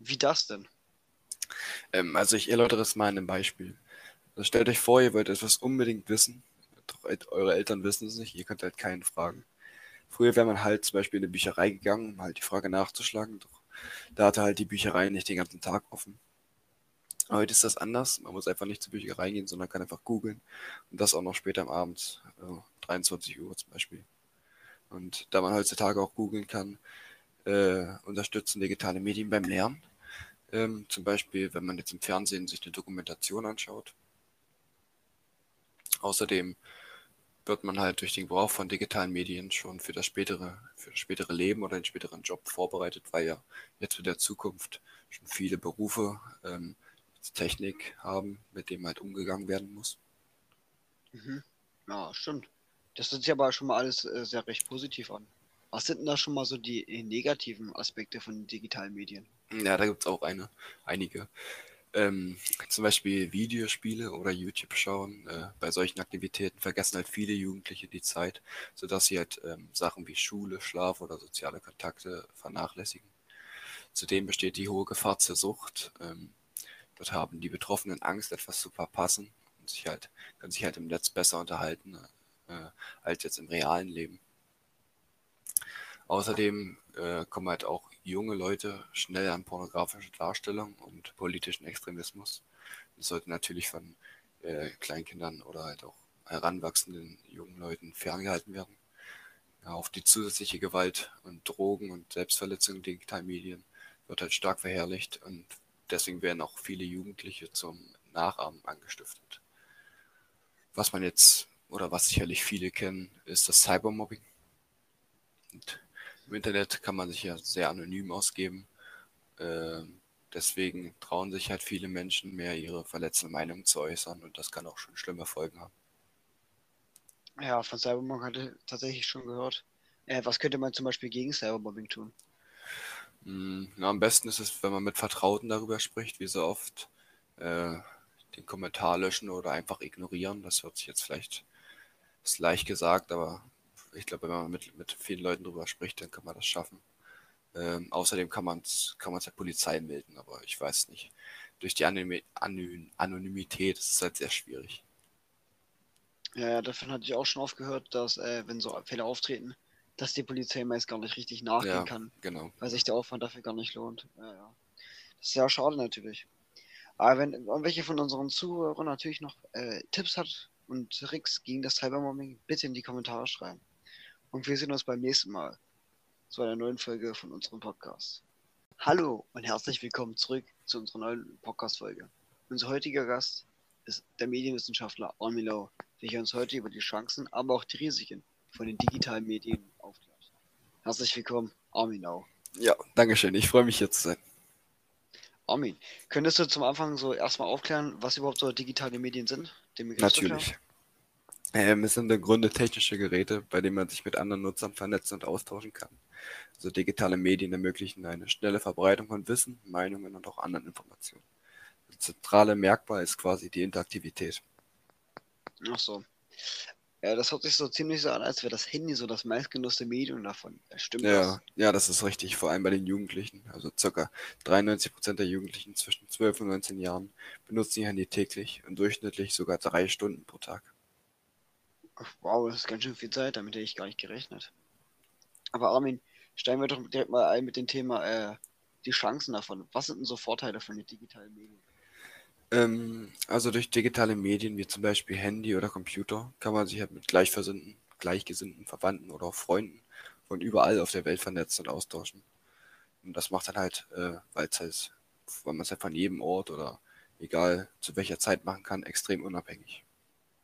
Wie das denn? Ähm, also ich erläutere es mal in einem Beispiel. Also stellt euch vor, ihr wollt etwas unbedingt wissen, eure Eltern wissen es nicht, ihr könnt halt keinen fragen. Früher wäre man halt zum Beispiel in eine Bücherei gegangen, um halt die Frage nachzuschlagen, doch da hatte halt die Bücherei nicht den ganzen Tag offen. Heute ist das anders. Man muss einfach nicht zur Bücherei gehen, sondern kann einfach googeln. Und das auch noch später am Abend, also 23 Uhr zum Beispiel. Und da man heutzutage auch googeln kann, äh, unterstützen digitale Medien beim Lernen. Ähm, zum Beispiel, wenn man jetzt im Fernsehen sich eine Dokumentation anschaut. Außerdem wird man halt durch den Gebrauch von digitalen Medien schon für das spätere, für das spätere Leben oder den späteren Job vorbereitet, weil ja jetzt für der Zukunft schon viele Berufe ähm, Technik haben, mit dem halt umgegangen werden muss. Mhm. Ja, stimmt. Das hört sich aber schon mal alles äh, sehr recht positiv an. Was sind denn da schon mal so die äh, negativen Aspekte von digitalen Medien? Ja, da gibt es auch eine, einige. Ähm, zum Beispiel Videospiele oder YouTube schauen. Äh, bei solchen Aktivitäten vergessen halt viele Jugendliche die Zeit, sodass sie halt ähm, Sachen wie Schule, Schlaf oder soziale Kontakte vernachlässigen. Zudem besteht die hohe Gefahr zur Sucht. Ähm, Dort haben die Betroffenen Angst, etwas zu verpassen und sich halt, können sich halt im Netz besser unterhalten äh, als jetzt im realen Leben. Außerdem äh, kommen halt auch junge Leute schnell an pornografische Darstellung und politischen Extremismus. Das sollte natürlich von äh, Kleinkindern oder halt auch heranwachsenden jungen Leuten ferngehalten werden. Ja, auf die zusätzliche Gewalt und Drogen und Selbstverletzung digitalen Medien wird halt stark verherrlicht und deswegen werden auch viele Jugendliche zum Nachahmen angestiftet. Was man jetzt oder was sicherlich viele kennen, ist das Cybermobbing. Im Internet kann man sich ja sehr anonym ausgeben. Äh, deswegen trauen sich halt viele Menschen mehr, ihre verletzende Meinung zu äußern und das kann auch schon schlimme Folgen haben. Ja, von Cybermobbing hatte ich tatsächlich schon gehört. Äh, was könnte man zum Beispiel gegen Cybermobbing tun? Hm, na, am besten ist es, wenn man mit Vertrauten darüber spricht, wie so oft äh, den Kommentar löschen oder einfach ignorieren. Das hört sich jetzt vielleicht ist leicht gesagt, aber ich glaube, wenn man mit, mit vielen Leuten darüber spricht, dann kann man das schaffen. Ähm, außerdem kann man es kann der Polizei melden, aber ich weiß nicht. Durch die Anony Anonymität ist es halt sehr schwierig. Ja, davon hatte ich auch schon oft gehört, dass äh, wenn so Fälle auftreten, dass die Polizei meist gar nicht richtig nachgehen ja, kann. Genau. Weil sich der Aufwand dafür gar nicht lohnt. Ja, ja. Das ist ja schade natürlich. Aber wenn welche von unseren Zuhörern natürlich noch äh, Tipps hat und Tricks gegen das Cybermobbing, bitte in die Kommentare schreiben. Und wir sehen uns beim nächsten Mal zu einer neuen Folge von unserem Podcast. Hallo und herzlich willkommen zurück zu unserer neuen Podcast-Folge. Unser heutiger Gast ist der Medienwissenschaftler Armin Lau, welcher uns heute über die Chancen, aber auch die Risiken von den digitalen Medien aufklärt. Herzlich willkommen, Armin Au. Ja, Dankeschön. Ich freue mich hier zu sein. Armin, könntest du zum Anfang so erstmal aufklären, was überhaupt so digitale Medien sind? Natürlich. Ähm, es sind im Grunde technische Geräte, bei denen man sich mit anderen Nutzern vernetzen und austauschen kann. Also digitale Medien ermöglichen eine schnelle Verbreitung von Wissen, Meinungen und auch anderen Informationen. Das zentrale Merkmal ist quasi die Interaktivität. Ach so. Ja, das hört sich so ziemlich so an, als wäre das Handy so das meistgenutzte Medium davon. Stimmt ja, das? Ja, das ist richtig, vor allem bei den Jugendlichen. Also ca. 93% der Jugendlichen zwischen 12 und 19 Jahren benutzen ihr Handy täglich und durchschnittlich sogar drei Stunden pro Tag. Wow, das ist ganz schön viel Zeit, damit hätte ich gar nicht gerechnet. Aber Armin, steigen wir doch direkt mal ein mit dem Thema äh, die Chancen davon. Was sind denn so Vorteile von den digitalen Medien? Ähm, also durch digitale Medien wie zum Beispiel Handy oder Computer kann man sich halt mit Gleichversinnten, Gleichgesinnten, Verwandten oder auch Freunden von überall auf der Welt vernetzen und austauschen. Und das macht dann halt, äh, weil es halt, weil man es halt von jedem Ort oder egal zu welcher Zeit machen kann, extrem unabhängig.